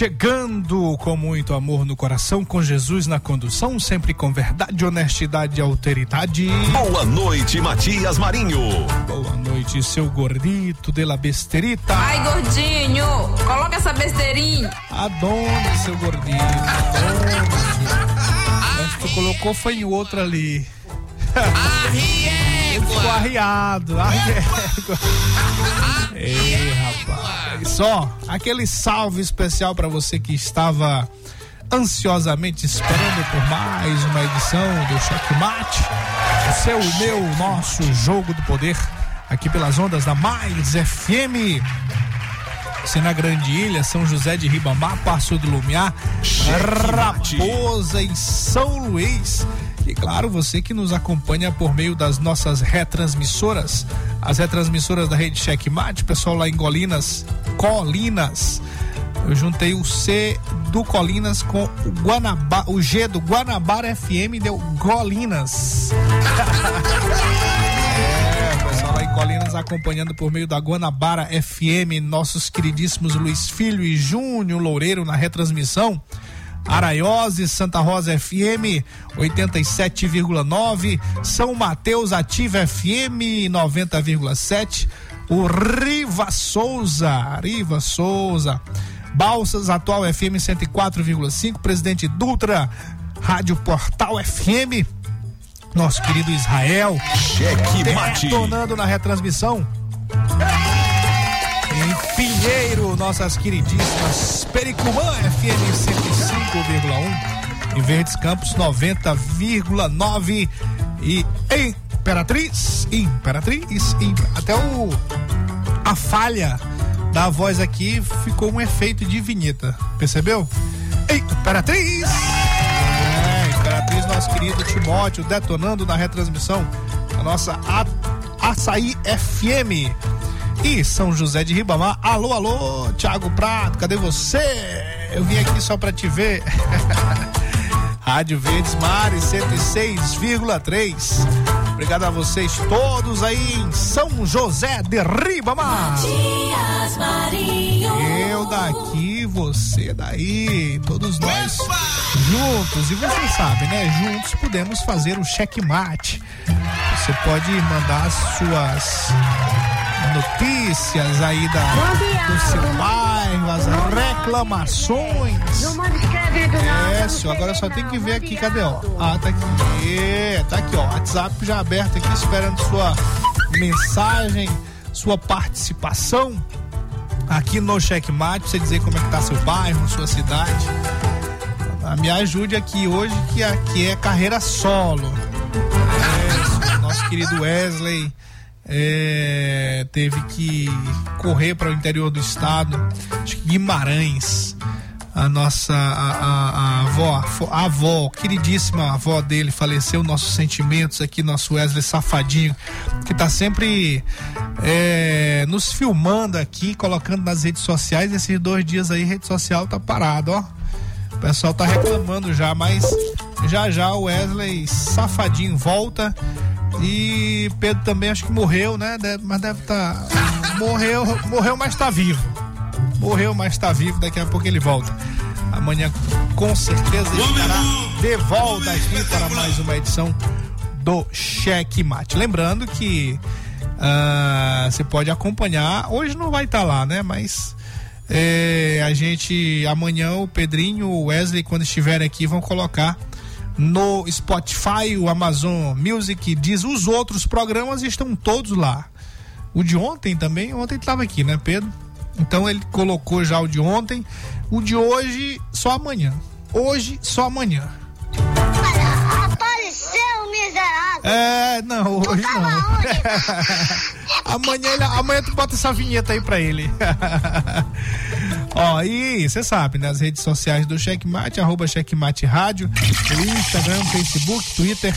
Chegando com muito amor no coração, com Jesus na condução, sempre com verdade, honestidade e alteridade. Boa noite, Matias Marinho. Boa noite, seu gordito de la besterita. Ai, gordinho, coloca essa besteirinha. Adone, seu gordinho. Adone. tu colocou foi em outro ali. Arriégua. Ficou arriado. Arriégua. Ei, rapaz. Só aquele salve especial para você que estava ansiosamente esperando por mais uma edição do Checkmate. O seu, o meu, o nosso jogo do poder aqui pelas ondas da Mais FM. Você na Grande Ilha, São José de Ribamar, Passo do Lumiar, Raposa e São Luís. E claro, você que nos acompanha por meio das nossas retransmissoras, as retransmissoras da rede Checkmate, pessoal lá em Golinas, Colinas. Eu juntei o C do Colinas com o Guanabara, o G do Guanabara FM deu Golinas. é, Colinas acompanhando por meio da Guanabara FM, nossos queridíssimos Luiz Filho e Júnior Loureiro na retransmissão. Araiose, Santa Rosa FM 87,9, São Mateus Ativa FM 90,7, o Riva Souza, Riva Souza, Balsas Atual FM 104,5, Presidente Dutra, Rádio Portal FM, nosso querido Israel, Cheque mate. detonando na retransmissão. Pinheiro, nossas queridíssimas Pericumã FM 105,1. Em Verdes Campos 90,9. E Imperatriz, Imperatriz, Imperatriz, até o a falha da voz aqui ficou um efeito de vinheta, percebeu? Imperatriz! É, Imperatriz, nosso querido Timóteo, detonando na retransmissão a nossa a, Açaí FM e São José de Ribamar. Alô, alô, Thiago Prato, cadê você? Eu vim aqui só pra te ver. Rádio Verdes Mares 106,3. Obrigado a vocês todos aí em São José de Ribamar. Matias Marinho. Eu daqui, você daí, todos nós juntos. E você sabe, né? Juntos podemos fazer o checkmate. Você pode mandar suas notícias aí da, do seu bairro, as reclamações. É, senhor, agora só tem que ver aqui, cadê, ó? Ah, tá aqui, tá aqui, ó, WhatsApp já aberto aqui, esperando sua mensagem, sua participação aqui no Checkmate, pra você dizer como é que tá seu bairro, sua cidade. Ah, Me ajude aqui hoje, que aqui é carreira solo. É, senhor, nosso querido Wesley é, teve que correr para o interior do estado, acho que Guimarães. A nossa a, a- a avó, a avó, queridíssima avó dele faleceu. Nossos sentimentos aqui, nosso Wesley Safadinho, que tá sempre é, nos filmando aqui, colocando nas redes sociais. Esses dois dias aí, rede social tá parado, ó. O pessoal tá reclamando já, mas já já o Wesley Safadinho volta. E Pedro também acho que morreu, né? Deve- mas deve estar. morreu, morreu, mas tá vivo. Morreu, mas tá vivo. Daqui a pouco ele volta. Amanhã, com certeza, estará de volta aqui para mais uma edição do Cheque Mate. Lembrando que Ah, você pode acompanhar. Hoje não vai estar tá lá, né? Mas é, a gente amanhã o Pedrinho, o Wesley, quando estiverem aqui, vão colocar no Spotify, o Amazon Music, diz os outros programas estão todos lá. O de ontem também, ontem estava aqui, né, Pedro? Então ele colocou já o de ontem. O de hoje, só amanhã. Hoje, só amanhã. Apareceu, miserável. É, não, hoje não. amanhã, ele- amanhã tu bota essa vinheta aí pra ele. Ó, e você sabe, né? As redes sociais do Checkmate, arroba Checkmate Rádio, Instagram, Facebook, Twitter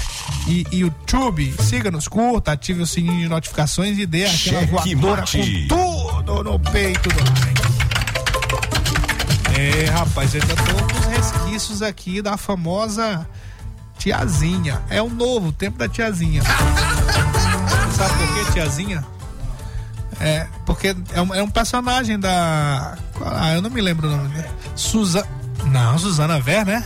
e YouTube. Siga-nos, curta, ative o sininho de notificações e dê aquela voadora Checkmate. com tudo no peito do. É, rapaz, ainda tô com os resquícios aqui da famosa tiazinha. É o novo tempo da tiazinha. Sabe por que tiazinha? É, porque é um, é um personagem da. Ah, eu não me lembro o nome dele. Suzana. Não, Suzana Ver, né?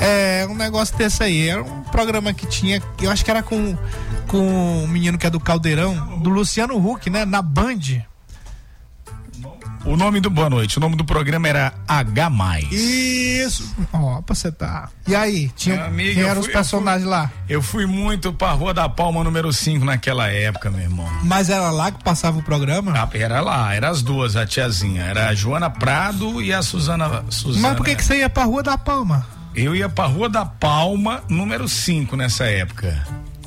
É, um negócio desse aí. Era um programa que tinha. Eu acho que era com, com o menino que é do Caldeirão, do Luciano Huck, né? Na Band. O nome do Boa Noite, o nome do programa era H. Isso. Ó, pra você tá. E aí, tinha, amigo, quem eram fui- os eu personagens lá? Eu fui muito pra Rua da Palma número 5 naquela época, meu irmão. Mas era lá que passava o programa? Ah, Era lá, eram as duas, a tiazinha. Era a Joana Prado e a Suzana. Suzana Mas por que, que você ia pra Rua da Palma? Eu ia pra Rua da Palma número 5 nessa época.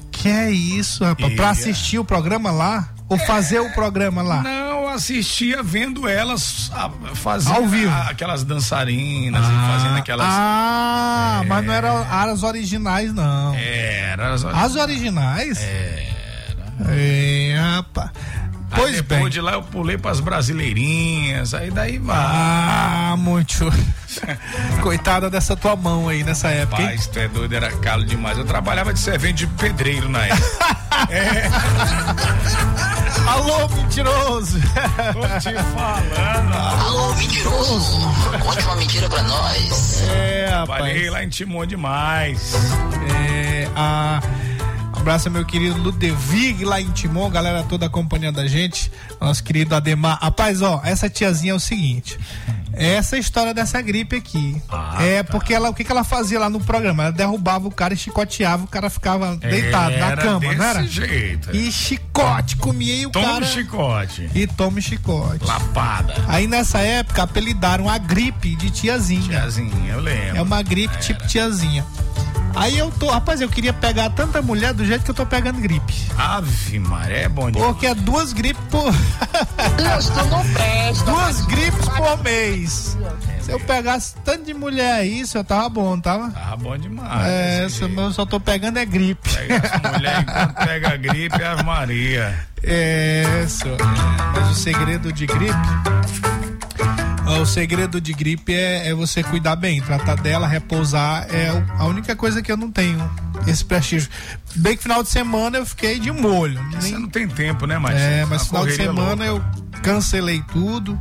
Que é isso, rapaz? Pra assistir o programa lá? Ou fazer o programa lá? Não, assistia vendo elas ah, fazendo Ao vivo. ah, aquelas dançarinas e fazendo aquelas. Ah, mas não eram as originais, não. Era as, As originais? Era. É, rapaz. Aí Pois depois bem. de lá eu pulei pras brasileirinhas, aí daí vai. Ah, muito. Coitada dessa tua mão aí nessa época? Rapaz, tu é doido, era calo demais. Eu trabalhava de servente de pedreiro na época. Alô, mentiroso! Tô te falando. Alô, mentiroso! Conte uma mentira pra nós. É, rapaz. lá em Timon demais. É, a... Abraço ao meu querido Ludevig lá em Timon, galera toda acompanhando a gente. Nosso querido Ademar. Rapaz, ó, essa tiazinha é o seguinte. Essa é história dessa gripe aqui. Ah, é tá. porque ela, o que, que ela fazia lá no programa? Ela derrubava o cara e chicoteava, o cara ficava deitado na Era cama, desse não era? jeito. E chicote, comia e o Toma cara. um chicote. E tome chicote. Lapada. Aí nessa época apelidaram a gripe de tiazinha. Tiazinha, eu lembro. É uma gripe tipo tiazinha. Aí eu tô, rapaz, eu queria pegar tanta mulher do jeito que eu tô pegando gripe. Ave Maria, é bom demais. Porque é duas gripes por. duas gripes por mês. Se eu pegasse tanto de mulher aí, isso eu tava bom, tava? Ah, bom demais. É, eu só tô pegando é gripe. Pega essa mulher enquanto pega a gripe, Ave Maria. É, isso. Mas o segredo de gripe. O segredo de gripe é, é você cuidar bem, tratar dela, repousar. É a única coisa que eu não tenho esse prestígio. Bem que final de semana eu fiquei de molho. Você Nem, não tem tempo, né, Marcelo? é, mas final de semana louca. eu cancelei tudo.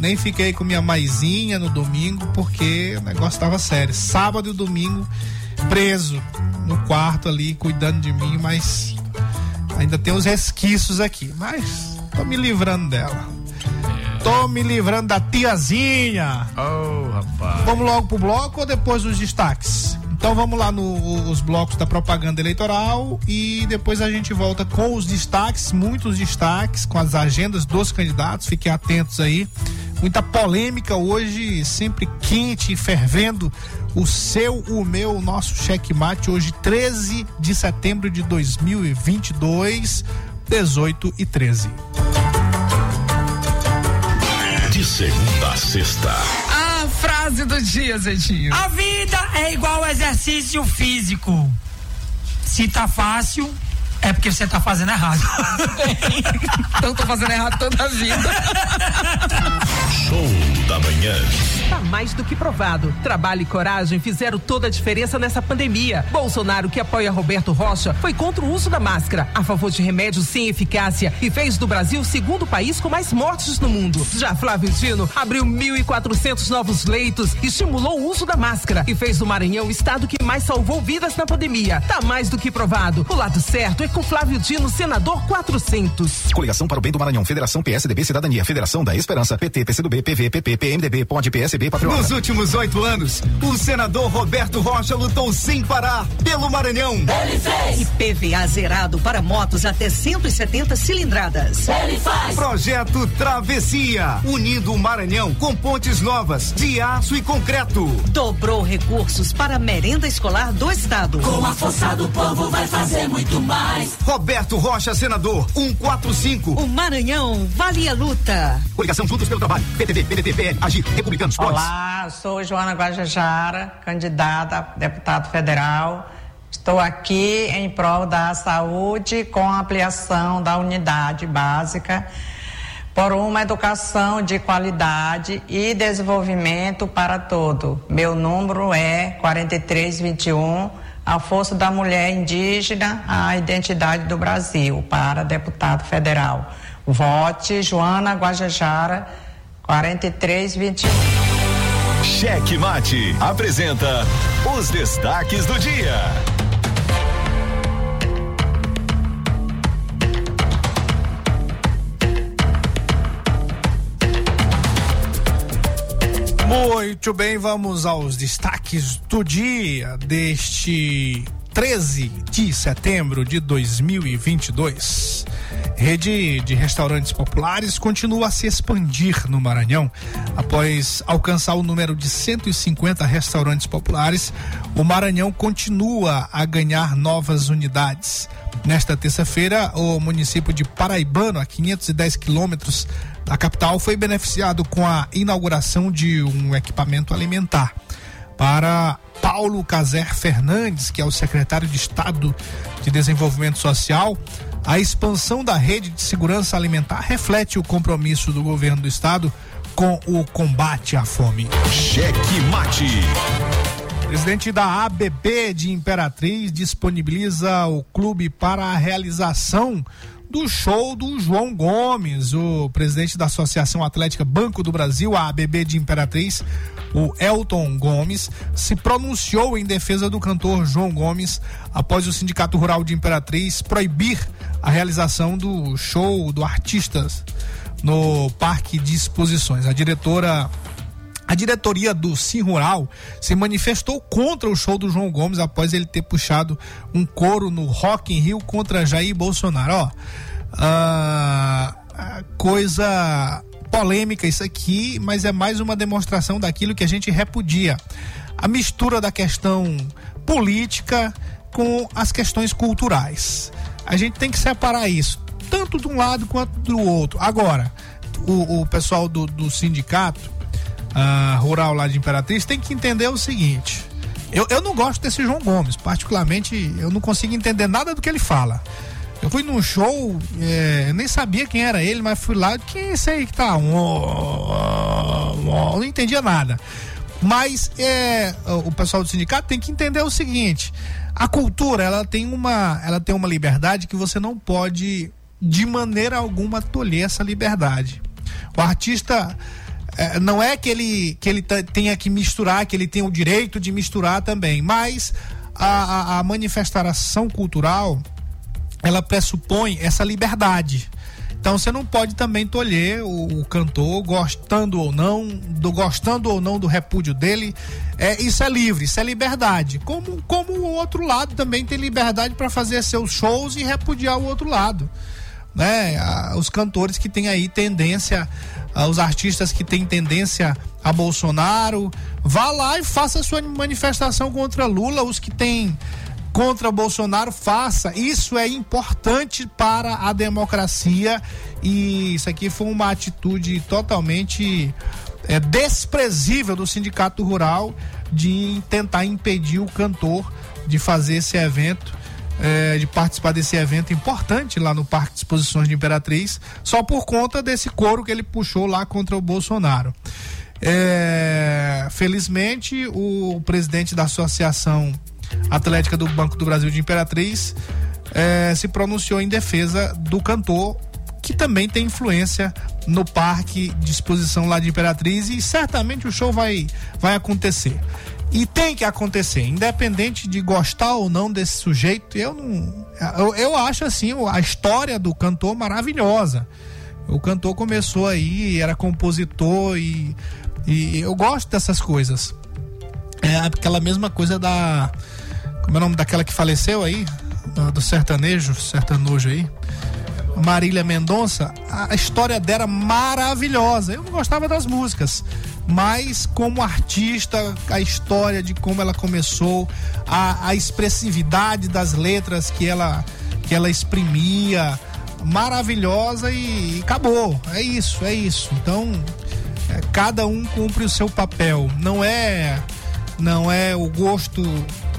Nem fiquei com minha maisinha no domingo, porque o negócio tava sério. Sábado e domingo, preso no quarto ali, cuidando de mim, mas ainda tem os resquícios aqui. Mas tô me livrando dela. Tô me livrando da tiazinha. Oh, rapaz. Vamos logo pro bloco ou depois dos destaques? Então vamos lá nos blocos da propaganda eleitoral e depois a gente volta com os destaques, muitos destaques, com as agendas dos candidatos. Fiquem atentos aí. Muita polêmica hoje, sempre quente e fervendo. O seu, o meu, o nosso checkmate hoje, 13 de setembro de 2022, 18 e 13. De segunda a sexta, A frase do dia, Zetinho. A vida é igual exercício físico. Se tá fácil, é porque você tá fazendo errado. Então tô fazendo errado toda a vida. show da manhã. Tá mais do que provado. Trabalho e coragem fizeram toda a diferença nessa pandemia. Bolsonaro, que apoia Roberto Rocha, foi contra o uso da máscara, a favor de remédios sem eficácia e fez do Brasil o segundo país com mais mortes no mundo. Já Flávio Dino abriu 1.400 novos leitos, estimulou o uso da máscara e fez do Maranhão o estado que mais salvou vidas na pandemia. Tá mais do que provado. O lado certo é com Flávio Dino, senador 400. Coligação para o bem do Maranhão, Federação PSDB Cidadania, Federação da Esperança, PT, PCdoB, PV, PP, PMDB, POD, Patriota. Nos últimos oito anos, o senador Roberto Rocha lutou sem parar pelo Maranhão. Ele fez. E PVA zerado para motos até 170 cilindradas. Ele faz. Projeto Travessia, unindo o Maranhão com pontes novas de aço e concreto. Dobrou recursos para a merenda escolar do estado. Com a força do povo vai fazer muito mais. Roberto Rocha, senador, 145. O Maranhão vale a luta. Coligação Juntos pelo Trabalho, PTB, PDT, PL, Agir, Republicanos, Olá, sou Joana Guajajara, candidata a deputado federal. Estou aqui em prol da saúde com a ampliação da unidade básica por uma educação de qualidade e desenvolvimento para todo. Meu número é 4321, a força da mulher indígena, a identidade do Brasil, para deputado federal. Vote Joana Guajajara 4321. Cheque Mate apresenta os destaques do dia. Muito bem, vamos aos destaques do dia deste 13 de setembro de 2022. Rede de restaurantes populares continua a se expandir no Maranhão. Após alcançar o número de 150 restaurantes populares, o Maranhão continua a ganhar novas unidades. Nesta terça-feira, o município de Paraibano, a 510 quilômetros da capital, foi beneficiado com a inauguração de um equipamento alimentar. Para Paulo Caser Fernandes, que é o secretário de Estado de Desenvolvimento Social, a expansão da rede de segurança alimentar reflete o compromisso do governo do estado com o combate à fome. Cheque Mate. Presidente da ABB de Imperatriz disponibiliza o clube para a realização do show do João Gomes, o presidente da Associação Atlética Banco do Brasil, a ABB de Imperatriz, o Elton Gomes, se pronunciou em defesa do cantor João Gomes após o Sindicato Rural de Imperatriz proibir a realização do show do artistas no Parque de Exposições. A diretora a diretoria do Sim Rural se manifestou contra o show do João Gomes após ele ter puxado um coro no Rock in Rio contra Jair Bolsonaro. Ó, uh, coisa polêmica isso aqui, mas é mais uma demonstração daquilo que a gente repudia. A mistura da questão política com as questões culturais. A gente tem que separar isso, tanto de um lado quanto do outro. Agora, o, o pessoal do, do sindicato uh, rural lá de Imperatriz tem que entender o seguinte. Eu, eu não gosto desse João Gomes, particularmente eu não consigo entender nada do que ele fala. Eu fui num show, é, nem sabia quem era ele, mas fui lá, quem é esse aí que tá? não entendia nada. Mas é, o pessoal do sindicato tem que entender o seguinte: a cultura ela tem uma, ela tem uma liberdade que você não pode de maneira alguma tolher essa liberdade. O artista é, não é que ele, que ele tenha que misturar, que ele tenha o direito de misturar também, mas a, a, a manifestação cultural ela pressupõe essa liberdade. Então você não pode também tolher o, o, cantor gostando ou não, do gostando ou não do repúdio dele. É, isso é livre, isso é liberdade. Como, como o outro lado também tem liberdade para fazer seus shows e repudiar o outro lado. Né? Os cantores que têm aí tendência, os artistas que têm tendência a Bolsonaro, vá lá e faça sua manifestação contra Lula, os que têm contra Bolsonaro, faça. Isso é importante para a democracia e isso aqui foi uma atitude totalmente é, desprezível do Sindicato Rural de tentar impedir o cantor de fazer esse evento. É, de participar desse evento importante lá no Parque de Exposições de Imperatriz, só por conta desse coro que ele puxou lá contra o Bolsonaro. É, felizmente, o presidente da Associação Atlética do Banco do Brasil de Imperatriz é, se pronunciou em defesa do cantor que também tem influência no parque de exposição lá de Imperatriz e certamente o show vai, vai acontecer. E tem que acontecer, independente de gostar ou não desse sujeito. Eu não. Eu, eu acho assim a história do cantor maravilhosa. O cantor começou aí, era compositor e, e eu gosto dessas coisas. É aquela mesma coisa da. Como é o nome daquela que faleceu aí? Do sertanejo, sertanojo aí. Marília Mendonça, a história dela maravilhosa. Eu não gostava das músicas, mas como artista, a história de como ela começou, a, a expressividade das letras que ela, que ela exprimia, maravilhosa e, e acabou. É isso, é isso. Então, é, cada um cumpre o seu papel. Não é, não é o gosto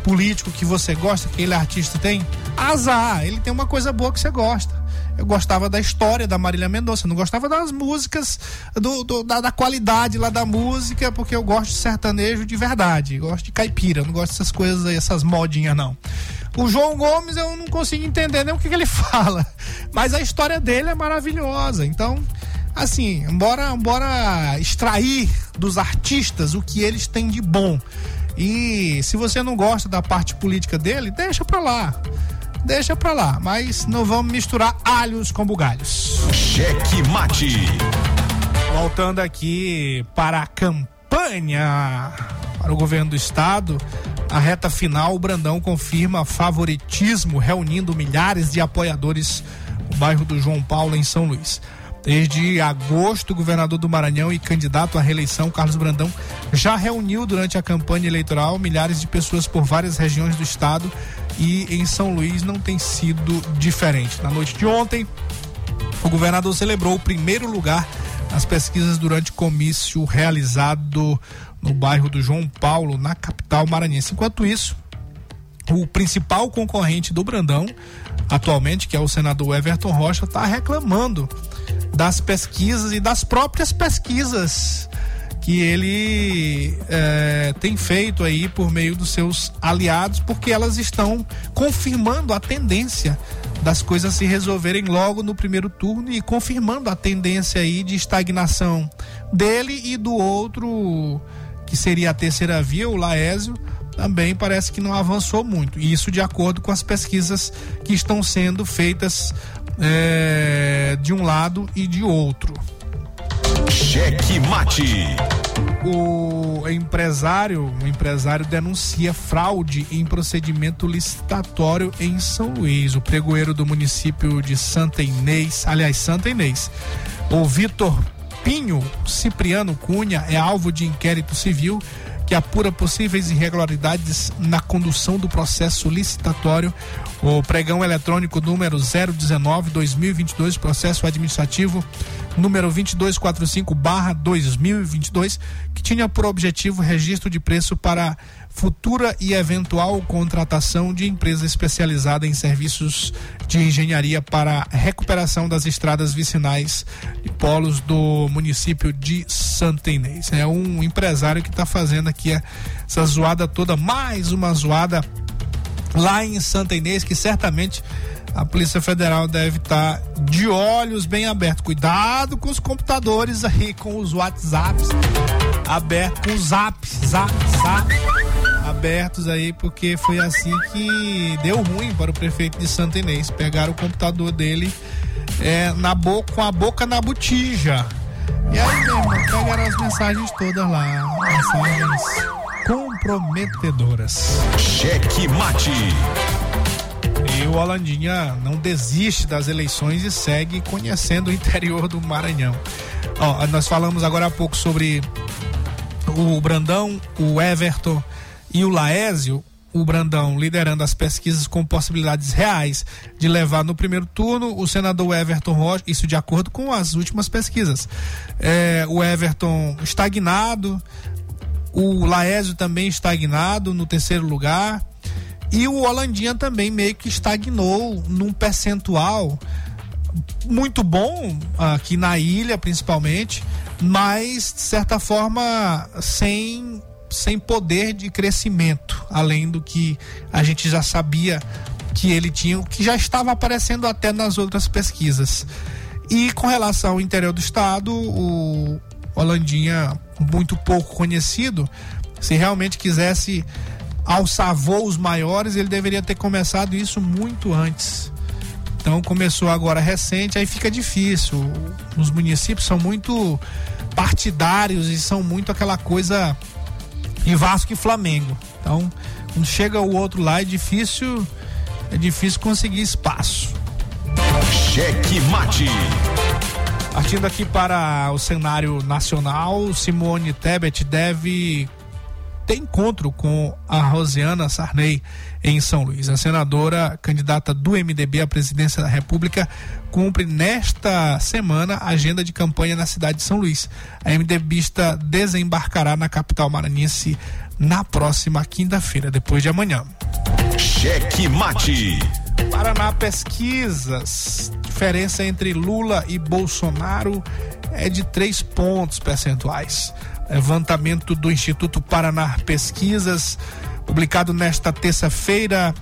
político que você gosta, que aquele artista tem. Azar, ele tem uma coisa boa que você gosta eu gostava da história da Marília Mendonça, não gostava das músicas, do, do da, da, qualidade lá da música, porque eu gosto de sertanejo de verdade, gosto de caipira, não gosto dessas coisas aí, essas modinhas não. O João Gomes eu não consigo entender nem o que, que ele fala, mas a história dele é maravilhosa, então assim, bora, bora extrair dos artistas o que eles têm de bom. E se você não gosta da parte política dele, deixa pra lá deixa pra lá. Mas não vamos misturar alhos com bugalhos. Cheque mate. Voltando aqui para a campanha para o governo do estado, a reta final, o Brandão confirma favoritismo, reunindo milhares de apoiadores no bairro do João Paulo, em São Luís. Desde agosto, o governador do Maranhão e candidato à reeleição, Carlos Brandão, já reuniu durante a campanha eleitoral milhares de pessoas por várias regiões do estado e em São Luís não tem sido diferente. Na noite de ontem, o governador celebrou o primeiro lugar nas pesquisas durante comício realizado no bairro do João Paulo, na capital maranhense. Enquanto isso, o principal concorrente do Brandão, atualmente, que é o senador Everton Rocha, está reclamando das pesquisas e das próprias pesquisas que ele é, tem feito aí por meio dos seus aliados, porque elas estão confirmando a tendência das coisas se resolverem logo no primeiro turno e confirmando a tendência aí de estagnação dele e do outro que seria a terceira via, o Laésio, também parece que não avançou muito. Isso de acordo com as pesquisas que estão sendo feitas é, de um lado e de outro. Cheque mate. O empresário, o empresário denuncia fraude em procedimento licitatório em São Luís. O pregoeiro do município de Santa Inês, aliás, Santa Inês, o Vitor Pinho Cipriano Cunha é alvo de inquérito civil que apura possíveis irregularidades na condução do processo licitatório. O pregão eletrônico número 019-2022, processo administrativo número 2245-2022, que tinha por objetivo registro de preço para futura e eventual contratação de empresa especializada em serviços de engenharia para recuperação das estradas vicinais e polos do município de Santa Inês. É um empresário que está fazendo aqui essa zoada toda, mais uma zoada lá em Santa Inês, que certamente a Polícia Federal deve estar tá de olhos bem abertos. Cuidado com os computadores aí, com os WhatsApps abertos, com os Zap, Zap, Zap abertos aí, porque foi assim que deu ruim para o prefeito de Santa Inês. Pegaram o computador dele é, na boca, com a boca na botija. E aí, meu irmão, pegaram as mensagens todas lá. Mensagens comprometedoras. Cheque mate. E o Holandinha não desiste das eleições e segue conhecendo o interior do Maranhão. Ó, nós falamos agora há pouco sobre o Brandão, o Everton e o Laésio, o Brandão liderando as pesquisas com possibilidades reais de levar no primeiro turno o senador Everton Rocha, isso de acordo com as últimas pesquisas. É, o Everton estagnado, o Laésio também estagnado no terceiro lugar. E o Holandinha também meio que estagnou num percentual muito bom aqui na ilha, principalmente, mas de certa forma sem sem poder de crescimento, além do que a gente já sabia que ele tinha, que já estava aparecendo até nas outras pesquisas. E com relação ao interior do estado, o Holandinha, muito pouco conhecido, se realmente quisesse alçar voos maiores, ele deveria ter começado isso muito antes. Então começou agora recente, aí fica difícil. Os municípios são muito partidários e são muito aquela coisa de Vasco e Flamengo. Então, quando chega o outro lá é difícil, é difícil conseguir espaço. Cheque mate. Partindo aqui para o cenário nacional, Simone Tebet deve ter encontro com a Rosiana Sarney em São Luís. A senadora candidata do MDB à presidência da República cumpre nesta semana a agenda de campanha na cidade de São Luís. A MDBista desembarcará na capital maranhense na próxima quinta-feira, depois de amanhã. Cheque mate. Paraná Pesquisas. Diferença entre Lula e Bolsonaro é de três pontos percentuais. Levantamento do Instituto Paraná Pesquisas, publicado nesta terça-feira,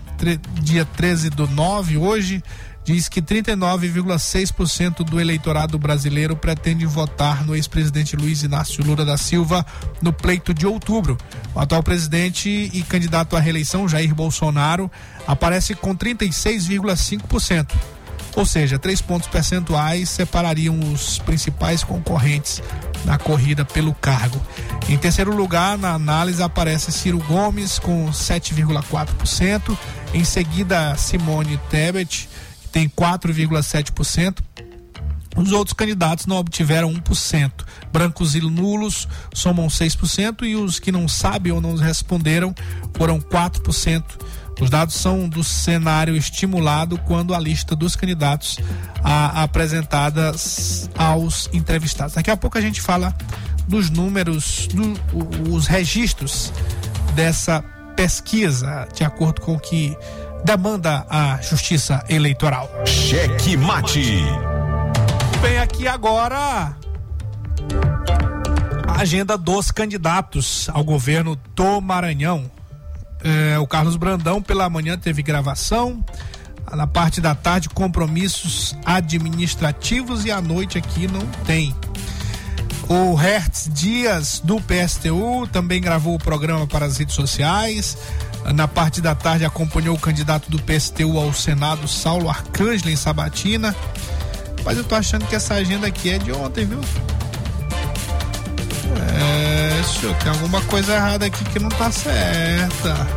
dia 13 do 9, hoje, diz que 39,6% do eleitorado brasileiro pretende votar no ex-presidente Luiz Inácio Lula da Silva no pleito de outubro. O atual presidente e candidato à reeleição, Jair Bolsonaro, aparece com 36,5%. Ou seja, três pontos percentuais separariam os principais concorrentes na corrida pelo cargo. Em terceiro lugar, na análise, aparece Ciro Gomes com 7,4%. Em seguida, Simone Tebet, que tem 4,7%. Os outros candidatos não obtiveram 1%. Brancos e nulos somam 6% e os que não sabem ou não responderam foram 4%. Os dados são do cenário estimulado quando a lista dos candidatos a, apresentadas aos entrevistados. Daqui a pouco a gente fala dos números, dos registros dessa pesquisa, de acordo com o que demanda a Justiça Eleitoral. Cheque mate. Bem, aqui agora a agenda dos candidatos ao governo do Maranhão. É, o Carlos Brandão pela manhã teve gravação. Na parte da tarde, compromissos administrativos e à noite aqui não tem. O Hertz Dias do PSTU também gravou o programa para as redes sociais. Na parte da tarde acompanhou o candidato do PSTU ao Senado, Saulo Arcângelo em Sabatina. Mas eu tô achando que essa agenda aqui é de ontem, viu? É, senhor, tem alguma coisa errada aqui que não tá certa.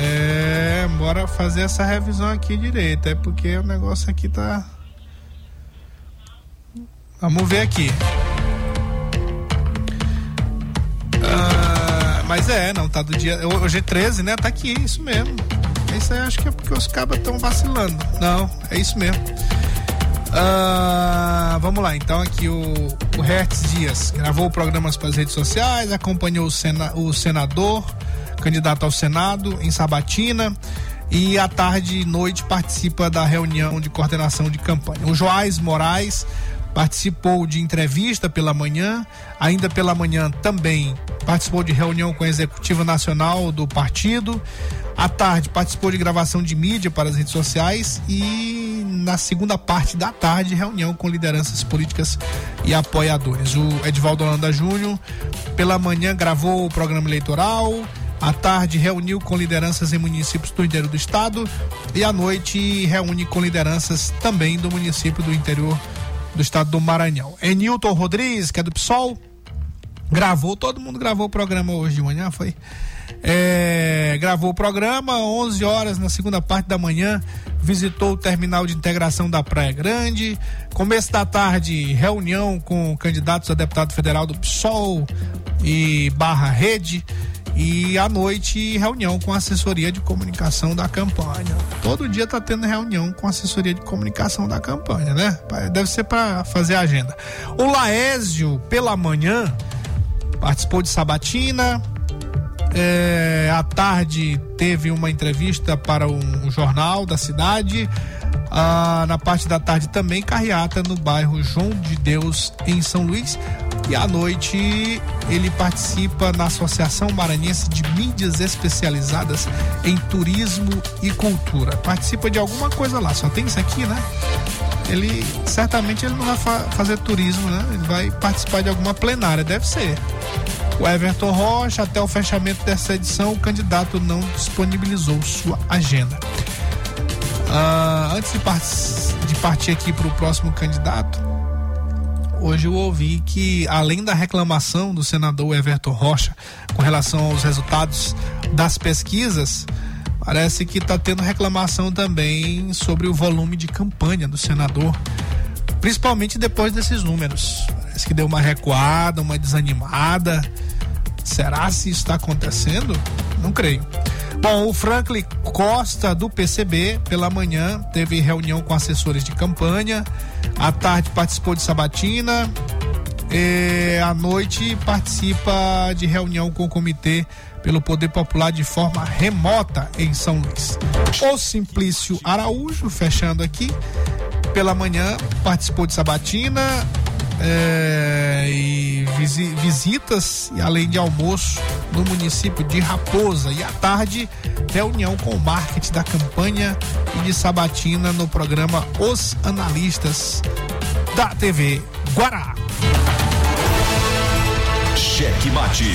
É, bora fazer essa revisão aqui direito. É porque o negócio aqui tá. Vamos ver aqui. Ah, mas é, não, tá do dia. Hoje é 13, né? Tá aqui, isso mesmo. Isso aí acho que é porque os cabas estão vacilando. Não, é isso mesmo. Uh, vamos lá, então aqui o, o Hertz Dias gravou programas para as redes sociais, acompanhou o, sena, o senador, candidato ao Senado em Sabatina e à tarde e noite participa da reunião de coordenação de campanha. O Joás Moraes participou de entrevista pela manhã, ainda pela manhã também participou de reunião com a executiva nacional do partido. À tarde participou de gravação de mídia para as redes sociais e na segunda parte da tarde, reunião com lideranças políticas e apoiadores. O Edvaldo Holanda Júnior, pela manhã, gravou o programa eleitoral. À tarde, reuniu com lideranças em municípios do interior do estado. E à noite, reúne com lideranças também do município do interior do estado do Maranhão. Enilton Rodrigues, que é do PSOL, gravou, todo mundo gravou o programa hoje de manhã, foi? É, gravou o programa, 11 horas na segunda parte da manhã, visitou o terminal de integração da Praia Grande. Começo da tarde, reunião com candidatos a deputado federal do PSOL e Barra Rede. E à noite, reunião com a assessoria de comunicação da campanha. Todo dia tá tendo reunião com a assessoria de comunicação da campanha, né? Deve ser para fazer a agenda. O Laésio, pela manhã, participou de Sabatina, é, à tarde teve uma entrevista para um jornal da cidade. Ah, na parte da tarde também carreata no bairro João de Deus, em São Luís. E à noite ele participa na Associação Maranhense de Mídias Especializadas em Turismo e Cultura. Participa de alguma coisa lá, só tem isso aqui, né? Ele certamente ele não vai fa fazer turismo, né? Ele vai participar de alguma plenária, deve ser. O Everton Rocha, até o fechamento dessa edição, o candidato não disponibilizou sua agenda. Ah, antes de, part de partir aqui para o próximo candidato, hoje eu ouvi que, além da reclamação do senador Everton Rocha com relação aos resultados das pesquisas, parece que está tendo reclamação também sobre o volume de campanha do senador, principalmente depois desses números. Parece que deu uma recuada, uma desanimada. Será se isso está acontecendo? Não creio. Bom, o Franklin Costa do PCB, pela manhã, teve reunião com assessores de campanha. À tarde participou de sabatina. E à noite participa de reunião com o comitê pelo Poder Popular de forma remota em São Luís. O Simplício Araújo, fechando aqui, pela manhã participou de sabatina é, e visi, visitas e além de almoço no município de Raposa e à tarde reunião com o marketing da campanha e de sabatina no programa Os Analistas da TV Guará. Cheque Mate.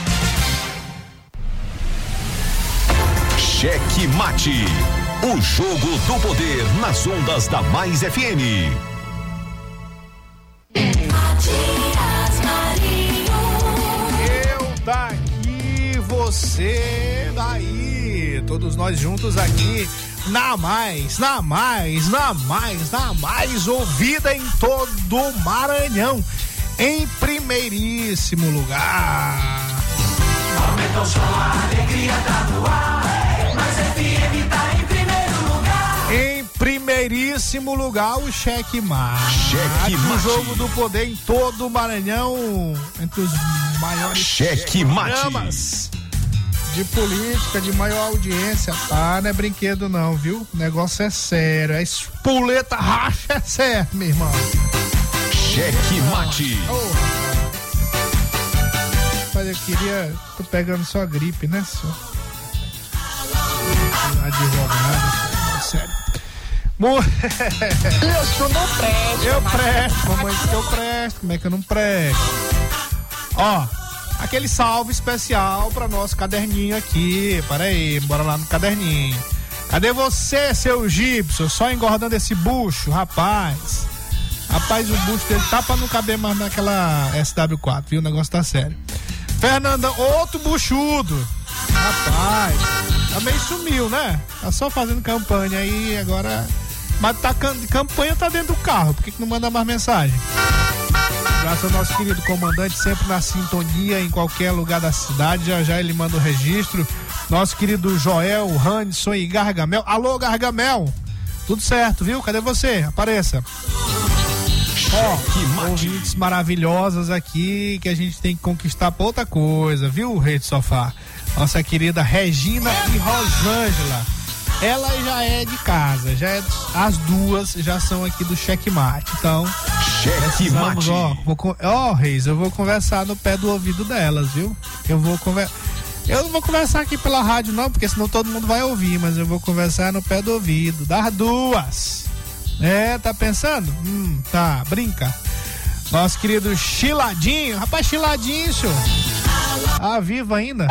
Cheque Mate. O jogo do poder nas ondas da Mais FM. Eu daqui, você daí. Todos nós juntos aqui na mais, na mais, na mais, na mais ouvida em todo o Maranhão. Em primeiríssimo lugar. Aumenta o som, a alegria tá no ar. Primeiríssimo lugar, o Cheque Mate. O jogo do poder em todo o Maranhão, entre os maiores Cheque Mate. programas de política, de maior audiência, tá? Não é brinquedo não, viu? O negócio é sério, é espoleta racha, é sério, meu irmão. Cheque Mate. Mas eu queria, tô pegando só gripe, né, senhor? Advogado, sério. Isso não presta. Eu presto, mamãe, que eu presto. Como é que eu não presto? Ó, aquele salve especial para nosso caderninho aqui. Para aí, bora lá no caderninho. Cadê você, seu Gibson? Só engordando esse bucho, rapaz. Rapaz, o bucho dele tá pra não caber mais naquela SW4, viu? O negócio tá sério. Fernandão, outro buchudo. Rapaz, também sumiu, né? Tá só fazendo campanha aí agora. Mas tá campanha tá dentro do carro, por que, que não manda mais mensagem? Graças ao nosso querido comandante, sempre na sintonia em qualquer lugar da cidade. Já já ele manda o registro. Nosso querido Joel, Hanson e Gargamel. Alô, Gargamel! Tudo certo, viu? Cadê você? Apareça. Ó, ouvintes maravilhosas aqui que a gente tem que conquistar pra outra coisa, viu, Rede Sofá? Nossa querida Regina e Rosângela. Ela já é de casa, já é, as duas já são aqui do checkmate. Então, Checkmate. ó, vou ó, Reis, eu vou conversar no pé do ouvido delas, viu? Eu vou conversar. Eu não vou conversar aqui pela rádio, não, porque senão todo mundo vai ouvir, mas eu vou conversar no pé do ouvido, das duas. É, tá pensando? Hum, tá, brinca. Nosso querido Chiladinho, rapaz, Chiladinho, senhor. Ah, vivo ainda?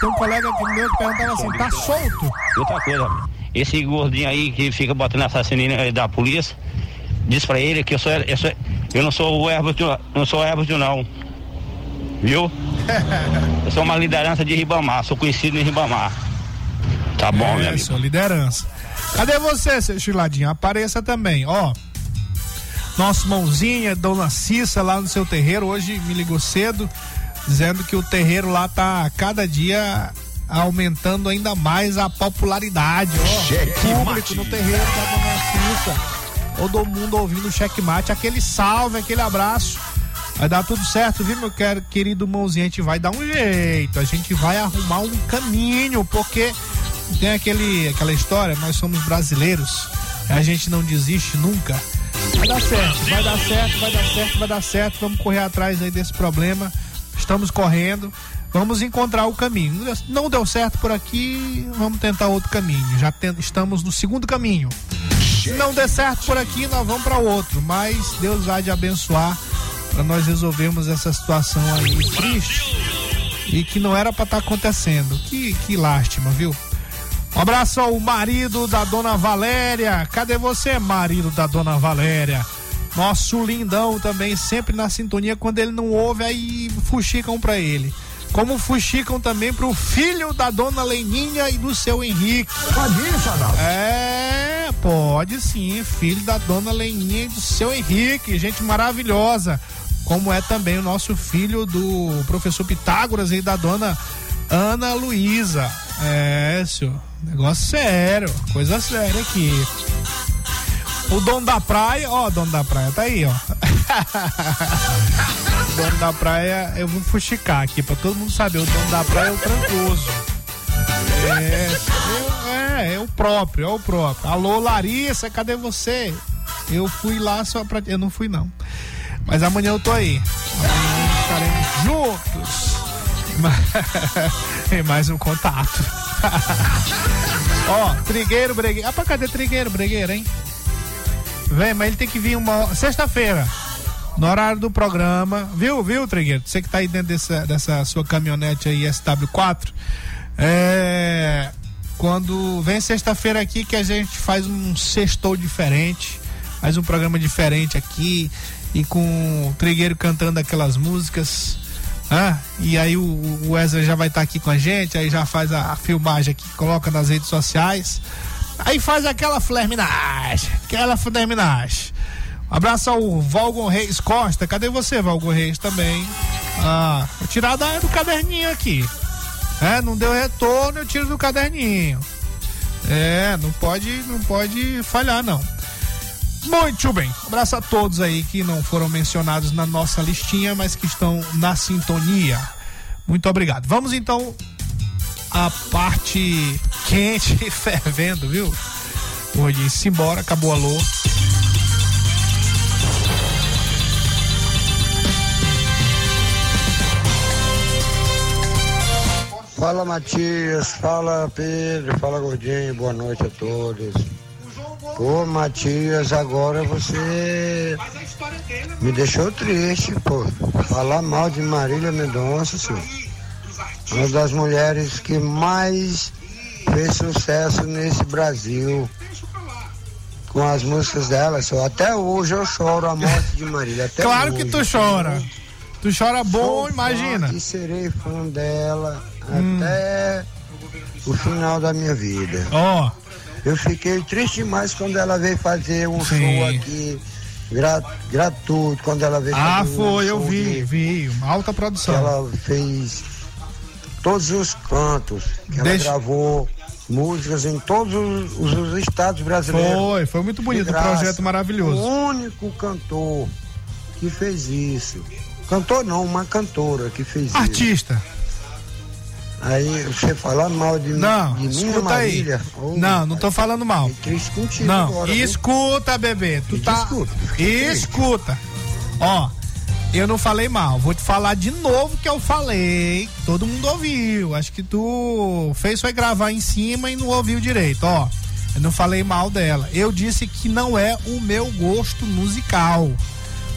Tem um, colega meu que perguntava assim, tá solto? Outra coisa, esse gordinho aí que fica botando assassino da polícia, diz pra ele que eu sou, eu, sou, eu não sou o árbitro, não sou árbitro não. Viu? Eu sou uma liderança de Ribamar, sou conhecido em Ribamar. Tá bom, meu É, amigo. sua liderança. Cadê você, seu Chiladinho? Apareça também, ó. Nosso mãozinha, Dona Cissa, lá no seu terreiro, hoje me ligou cedo, dizendo que o terreiro lá tá a cada dia aumentando ainda mais a popularidade, ó. Cheque Público mate. no terreiro da Dona Cissa. Todo mundo ouvindo o checkmate, aquele salve, aquele abraço. Vai dar tudo certo, viu, meu quer- querido mãozinho? A gente vai dar um jeito, a gente vai arrumar um caminho, porque tem aquele, aquela história, nós somos brasileiros, a gente não desiste nunca. Vai dar certo, vai dar certo, vai dar certo, vai dar certo. Vamos correr atrás aí desse problema. Estamos correndo. Vamos encontrar o caminho. Não deu- certo por aqui, vamos tentar outro caminho. Já estamos no segundo caminho. Se não der certo por aqui, nós vamos para outro. Mas Deus há de abençoar para nós resolvermos essa situação aí triste e que não era para estar acontecendo. Que, que lástima, viu? Um abraço ao marido da dona Valéria. Cadê você, marido da dona Valéria? Nosso lindão também, sempre na sintonia. Quando ele não ouve, aí fuxicam pra ele. Como fuxicam também pro filho da dona Leninha e do seu Henrique. Pode isso, É, pode sim. Filho da dona Leninha e do seu Henrique. Gente maravilhosa. Como é também o nosso filho do professor Pitágoras e da dona Ana Luísa. É, senhor. Negócio sério. Coisa séria aqui. O dono da praia, ó, dono da praia, tá aí, ó. o dono da praia, eu vou fuxicar aqui pra todo mundo saber. O dono da praia é o trancoso. É, é, é o próprio, é o próprio. Alô, Larissa, cadê você? Eu fui lá só pra. Eu não fui, não. Mas amanhã eu tô aí. Amanhã estaremos juntos. Tem mais um contato. Ó, Trigueiro, Bregueiro. Ah, pra cadê Trigueiro, Bregueiro, hein? Vem, mas ele tem que vir uma sexta-feira. No horário do programa, viu, viu, Trigueiro? Você que tá aí dentro dessa, dessa sua caminhonete aí, SW4. É. Quando vem sexta-feira aqui que a gente faz um sextou diferente, faz um programa diferente aqui e com o Trigueiro cantando aquelas músicas. Ah, e aí o, Wesley já vai estar aqui com a gente, aí já faz a, a filmagem aqui, coloca nas redes sociais. Aí faz aquela flerminagem, aquela flerminagem. Abraço ao Valgon Reis Costa. Cadê você, Valgon Reis, também? Ah, vou tirar da, do caderninho aqui. É, não deu retorno, eu tiro do caderninho. É, não pode, não pode falhar, não. Muito bem. Um abraço a todos aí que não foram mencionados na nossa listinha, mas que estão na sintonia. Muito obrigado. Vamos então à parte quente e fervendo, viu? Hoje, simbora, acabou a alô. Fala Matias, fala Pedro, fala Gordinho, boa noite a todos. Pô, Matias, agora você me deixou triste, pô. Falar mal de Marília Mendonça, senhor. Uma das mulheres que mais fez sucesso nesse Brasil. Com as músicas dela, senhor. Até hoje eu choro a morte de Marília. Até claro hoje. que tu chora. Tu chora bom, Sou imagina. E serei fã dela até o final da minha vida. Ó. Eu fiquei triste demais quando ela veio fazer um show aqui gra- gratuito, quando ela veio Ah, fazer um foi, eu vi, de- vi. Alta produção. ela fez todos os cantos, que ela Deixa- gravou músicas em todos os, os estados brasileiros. Foi, foi muito bonito, um projeto maravilhoso. O único cantor que fez isso. Cantor não, uma cantora que fez isso. Artista. Aí você falar mal de, Não, de mim, escuta aí. Marília. Ô, Não, não tô falando mal. triste contigo Não, agora, viu? escuta, bebê. Tu tá. Escuta. Ó, eu não falei mal. Vou te falar de novo que eu falei. Todo mundo ouviu. Acho que tu fez foi gravar em cima e não ouviu direito. Ó, eu não falei mal dela. Eu disse que não é o meu gosto musical.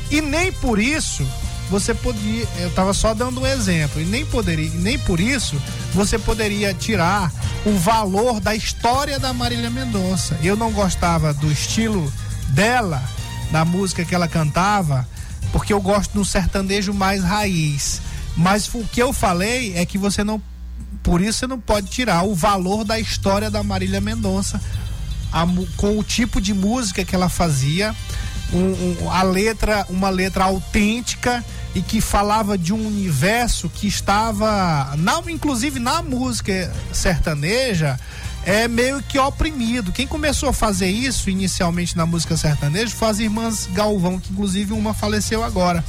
E nem por isso você podia. Eu tava só dando um exemplo. E nem poderia, nem por isso você poderia tirar o valor da história da Marília Mendonça. Eu não gostava do estilo dela, da música que ela cantava, porque eu gosto de um sertanejo mais raiz. Mas o que eu falei é que você não. Por isso você não pode tirar o valor da história da Marília Mendonça a com o tipo de música que ela fazia, um- um- a letra, uma letra autêntica e que falava de um universo que estava, na, inclusive na música sertaneja, é meio que oprimido. Quem começou a fazer isso inicialmente na música sertaneja foi as irmãs Galvão, que inclusive uma faleceu agora.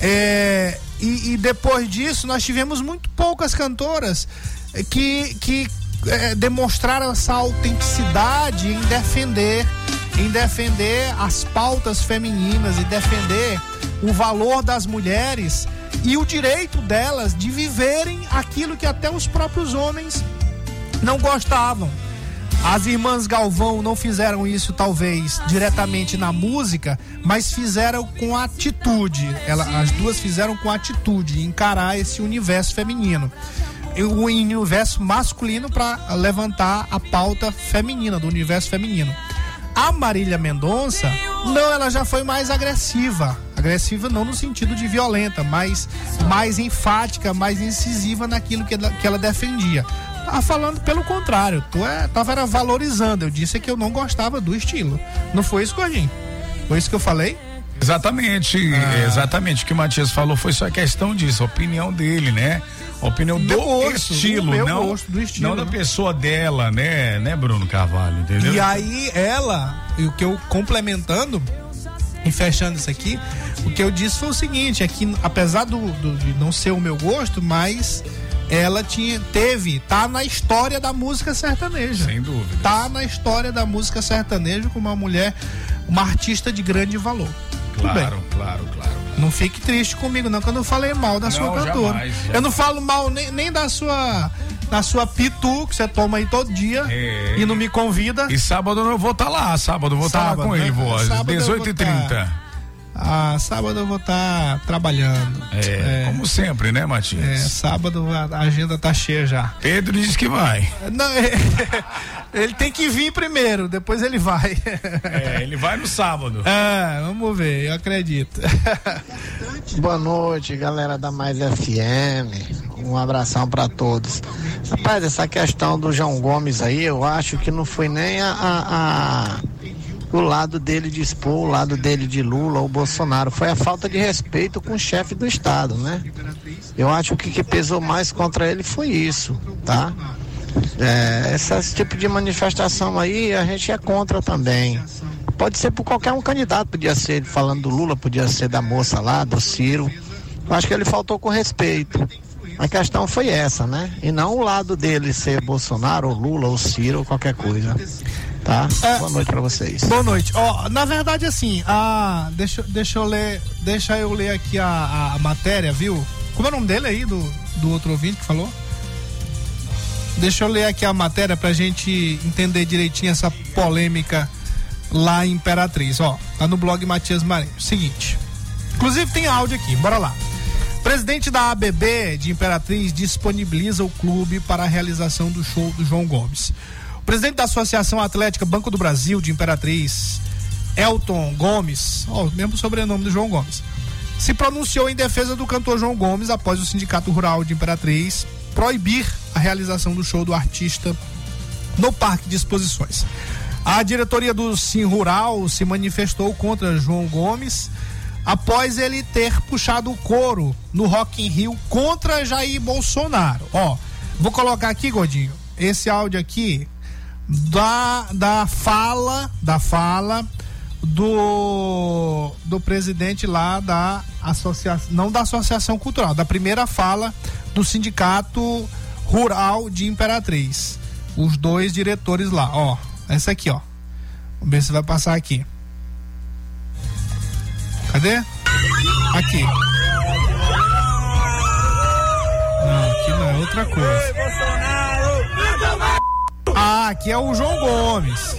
É, e, e depois disso nós tivemos muito poucas cantoras que, que eh, demonstraram essa autenticidade em defender em defender as pautas femininas e defender o valor das mulheres e o direito delas de viverem aquilo que até os próprios homens não gostavam. As irmãs Galvão não fizeram isso, talvez, diretamente na música, mas fizeram com atitude. Ela, as duas fizeram com atitude, encarar esse universo feminino. O universo masculino para levantar a pauta feminina, do universo feminino. A Marília Mendonça, não, ela já foi mais agressiva. Agressiva não no sentido de violenta, mas mais enfática, mais incisiva naquilo que ela, que ela defendia. Tava falando pelo contrário, tu é, tava era valorizando. Eu disse que eu não gostava do estilo. Não foi isso, Gordinho? Foi isso que eu falei? Exatamente, Ah. exatamente. O que o Matias falou foi só questão disso, a opinião dele, né? A opinião do Meu gosto, estilo, o meu não, gosto do estilo, não da pessoa dela, né, né, Bruno Carvalho, entendeu? E aí ela, e o que eu complementando e fechando isso aqui, o que eu disse foi o seguinte, é que apesar do, do- de não ser o meu gosto, mas ela tinha, teve, tá na história da música sertaneja. Sem dúvida. Tá na história da música sertaneja como uma mulher, uma artista de grande valor. Tudo bem. Claro, claro, claro. Não fique triste comigo, não, que eu não falei mal da sua Não, cantora. jamais, Eu não falo mal nem, nem da sua da sua pitu, que você toma aí todo dia É. e não me convida. E sábado eu vou estar lá, sábado eu vou estar lá Sábado, com ele, né? vou às vou 18h30. Tá- Ah, sábado eu vou estar trabalhando. É, como sempre, né, Matias? É, sábado a a agenda tá cheia já. Pedro disse que vai. Não, é- ele tem que vir primeiro, depois ele vai. É, ele vai no sábado. É, vamos ver, eu acredito. Boa noite, galera da Mais FM. Um abração para todos. Rapaz, essa questão do João Gomes aí, eu acho que não foi nem a, a- a- o lado dele de expor, o lado dele de Lula ou Bolsonaro. Foi a falta de respeito com o chefe do Estado, né? Eu acho que o que pesou mais contra ele foi isso, tá? É, esse, tipo de manifestação aí a gente é contra também. Pode ser por qualquer um candidato, podia ser falando do Lula, podia ser da moça lá, do Ciro. Eu acho que ele faltou com respeito. A questão foi essa, né? E não o lado dele ser Bolsonaro, ou Lula, ou Ciro, ou qualquer coisa. Tá? Boa noite pra vocês. Boa noite. Ó, na verdade, assim, a, deixa, deixa eu ler, deixa eu ler aqui a, a matéria, viu? Como é o nome dele aí, do, do outro ouvinte que falou? Deixa eu ler aqui a matéria pra gente entender direitinho essa polêmica lá em Imperatriz. Ó, tá no blog Matias Marinho. Seguinte. Inclusive tem áudio aqui, bora lá. Presidente da ABB de Imperatriz disponibiliza o clube para a realização do show do João Gomes. O presidente da Associação Atlética Banco do Brasil de Imperatriz, Elton Gomes, ó, o mesmo sobrenome do João Gomes, se pronunciou em defesa do cantor João Gomes após o Sindicato Rural de Imperatriz proibir a realização do show do artista no Parque de Exposições. A diretoria do Sim Rural se manifestou contra João Gomes após ele ter puxado o coro no Rock in Rio contra Jair Bolsonaro. Ó, vou colocar aqui, Godinho, esse áudio aqui da, da fala, da fala do do presidente lá da associação, não da associação cultural, da primeira fala do sindicato Rural de Imperatriz. Os dois diretores lá, ó. Essa aqui, ó. Vamos ver se vai passar aqui. Cadê? Aqui. Não, aqui não é outra coisa. Ah, aqui é o João Gomes.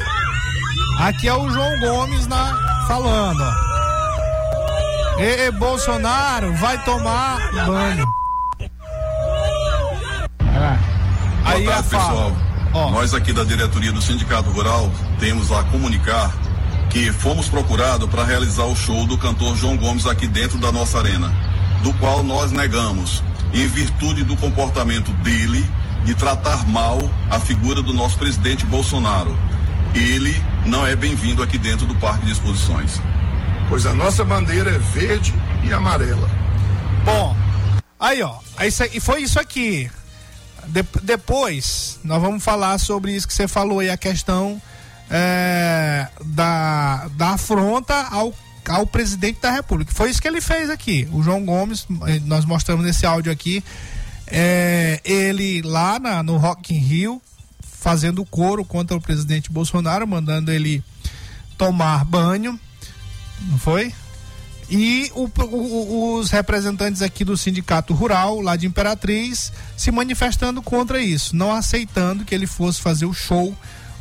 Aqui é o João Gomes na falando, ó. E, e Bolsonaro vai tomar banho. Ah. Aí Boa tarde, pessoal. Nós aqui da diretoria do Sindicato Rural temos a comunicar que fomos procurados para realizar o show do cantor João Gomes aqui dentro da nossa arena, do qual nós negamos, em virtude do comportamento dele de tratar mal a figura do nosso presidente Bolsonaro. Ele não é bem-vindo aqui dentro do Parque de Exposições. Pois a nossa bandeira é verde e amarela. Bom, aí ó, é isso aí- foi isso aqui. De- depois nós vamos falar sobre isso que você falou aí, a questão é, da, da afronta ao, ao presidente da República. Foi isso que ele fez aqui. O João Gomes, eh, nós mostramos nesse áudio aqui, é, ele lá na- no Rock in Rio, fazendo coro contra o presidente Bolsonaro, mandando ele tomar banho, não foi? E o- o- os representantes aqui do Sindicato Rural, lá de Imperatriz, se manifestando contra isso, não aceitando que ele fosse fazer o show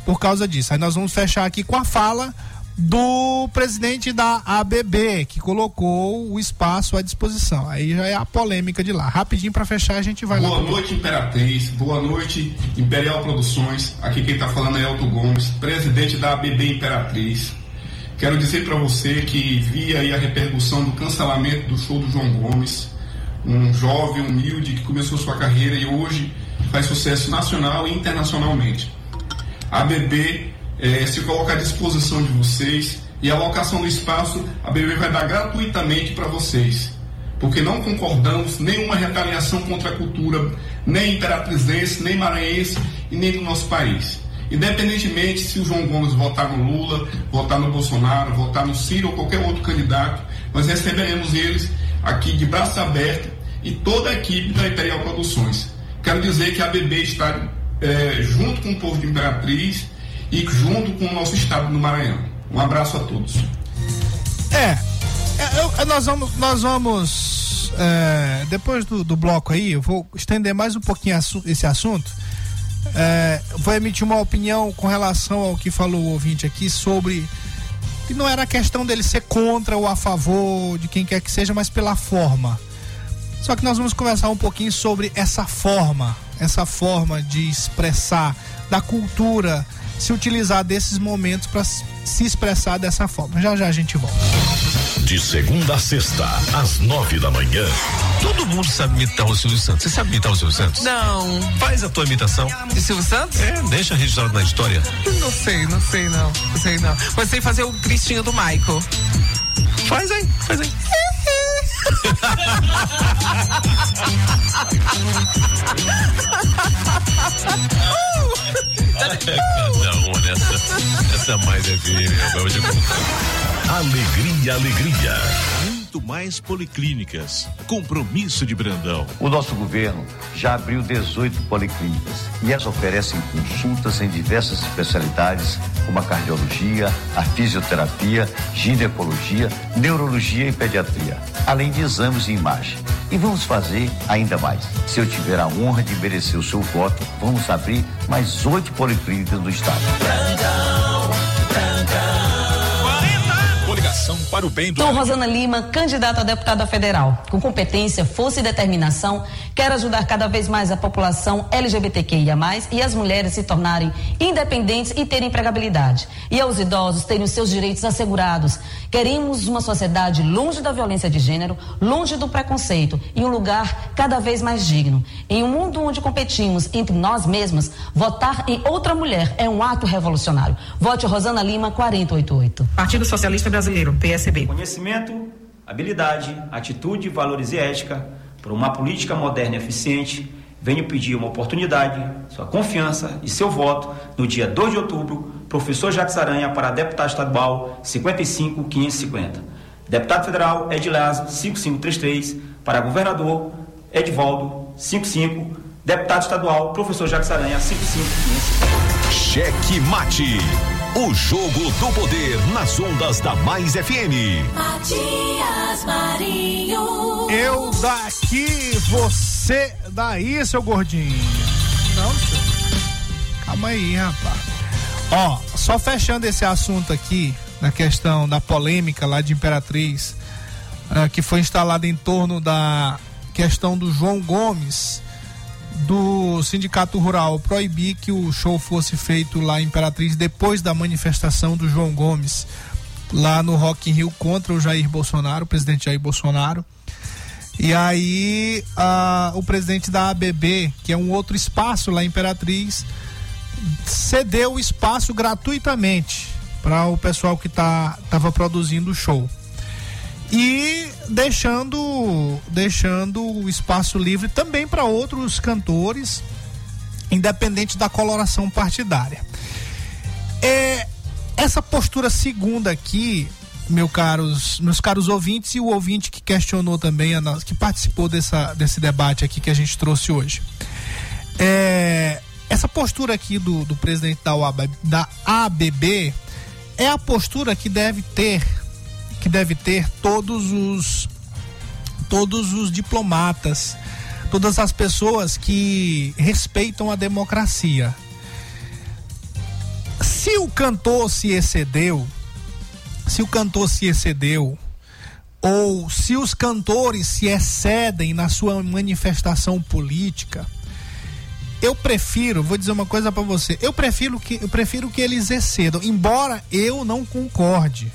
por causa disso. Aí nós vamos fechar aqui com a fala do presidente da ABB, que colocou o espaço à disposição. Aí já é a polêmica de lá. Rapidinho para fechar, a gente vai Boa lá. noite, Imperatriz. Boa noite, Imperial Produções. Aqui quem está falando é Elton Gomes, presidente da ABB Imperatriz. Quero dizer para você que vi aí a repercussão do cancelamento do show do João Gomes, um jovem humilde que começou sua carreira e hoje faz sucesso nacional e internacionalmente. A ABB eh, se coloca à disposição de vocês e a alocação do espaço a ABB vai dar gratuitamente para vocês porque não concordamos nenhuma retaliação contra a cultura, nem imperatrizense, nem maranhense e nem do nosso país. Independentemente se o João Gomes votar no Lula, votar no Bolsonaro, votar no Ciro ou qualquer outro candidato, nós receberemos eles aqui de braço aberto e toda a equipe da Imperial Produções. Quero dizer que a BB está eh, junto com o povo de Imperatriz e junto com o nosso estado do Maranhão. Um abraço a todos. É, é, eu- é, nós vamos, nós vamos é, depois do, do bloco aí, eu vou estender mais um pouquinho esse assunto. É, vou emitir uma opinião com relação ao que falou o ouvinte aqui sobre que não era questão dele ser contra ou a favor de quem quer que seja, mas pela forma. Só que nós vamos conversar um pouquinho sobre essa forma, essa forma de expressar da cultura, se utilizar desses momentos para se expressar dessa forma. Já já a gente volta. De segunda a sexta, às nove da manhã. Todo mundo sabe imitar o Silvio Santos. Você sabe imitar o Silvio Santos? Não. Faz a tua imitação. De Silvio Santos? É, deixa registrado na história. Não sei, não sei não. Não sei não. Mas sei fazer o Cristinho do Michael. Faz aí, faz aí. Cada uma. Essa mais é firme, eu vou. Alegria, alegria. Muito mais policlínicas. Compromisso de Brandão. O nosso governo já abriu 18 policlínicas e elas oferecem consultas em diversas especialidades, como a cardiologia, a fisioterapia, ginecologia, neurologia e pediatria, além de exames de imagem. E vamos fazer ainda mais. Se eu tiver a honra de merecer o seu voto, vamos abrir mais oito policlínicas no estado. Coligação para o bem do. Sou Rosana Lima, candidata a deputada federal. Com competência, força e determinação, quero ajudar cada vez mais a população LGBTQIA+, e as mulheres se tornarem independentes e terem empregabilidade. E aos idosos terem os seus direitos assegurados. Queremos uma sociedade longe da violência de gênero, longe do preconceito e um lugar cada vez mais digno. Em um mundo onde competimos entre nós mesmas, votar em outra mulher é um ato revolucionário. Vote Rosana Lima 488. Partido Socialista Brasileiro, PSB. Conhecimento, habilidade, atitude, valores e ética por uma política moderna e eficiente. Venho pedir uma oportunidade, sua confiança e seu voto no dia 2 de outubro, professor Jacques Aranha para deputado estadual 55550. Deputado federal Edilazo 5533 para governador Edvaldo Deputado estadual, professor Jacques Aranha, 5515. Cheque Mate. O jogo do poder nas ondas da Mais FM. Matias Marinho. Eu daqui, você daí, seu gordinho. Não, senhor. Calma aí, rapaz. Ó, só fechando esse assunto aqui, na questão da polêmica lá de Imperatriz, ah, que foi instalada em torno da questão do João Gomes, do Sindicato Rural, proibir que o show fosse feito lá em Imperatriz depois da manifestação do João Gomes, lá no Rock in Rio contra o Jair Bolsonaro, o presidente Jair Bolsonaro. E aí ah, o presidente da ABB, que é um outro espaço lá em Imperatriz, cedeu espaço gratuitamente para o pessoal que tá tava produzindo o show. E deixando deixando o espaço livre também para outros cantores, independente da coloração partidária. É, essa postura segunda aqui, meu caros, meus caros ouvintes e o ouvinte que questionou também, que participou dessa, desse debate aqui que a gente trouxe hoje. É, essa postura aqui do, do presidente da, UAB, da ABB é a postura que deve ter que deve ter todos os todos os diplomatas, todas as pessoas que respeitam a democracia. Se o cantor se excedeu, se o cantor se excedeu, ou se os cantores se excedem na sua manifestação política, eu prefiro, vou dizer uma coisa para você, eu prefiro que eu prefiro que eles excedam, embora eu não concorde.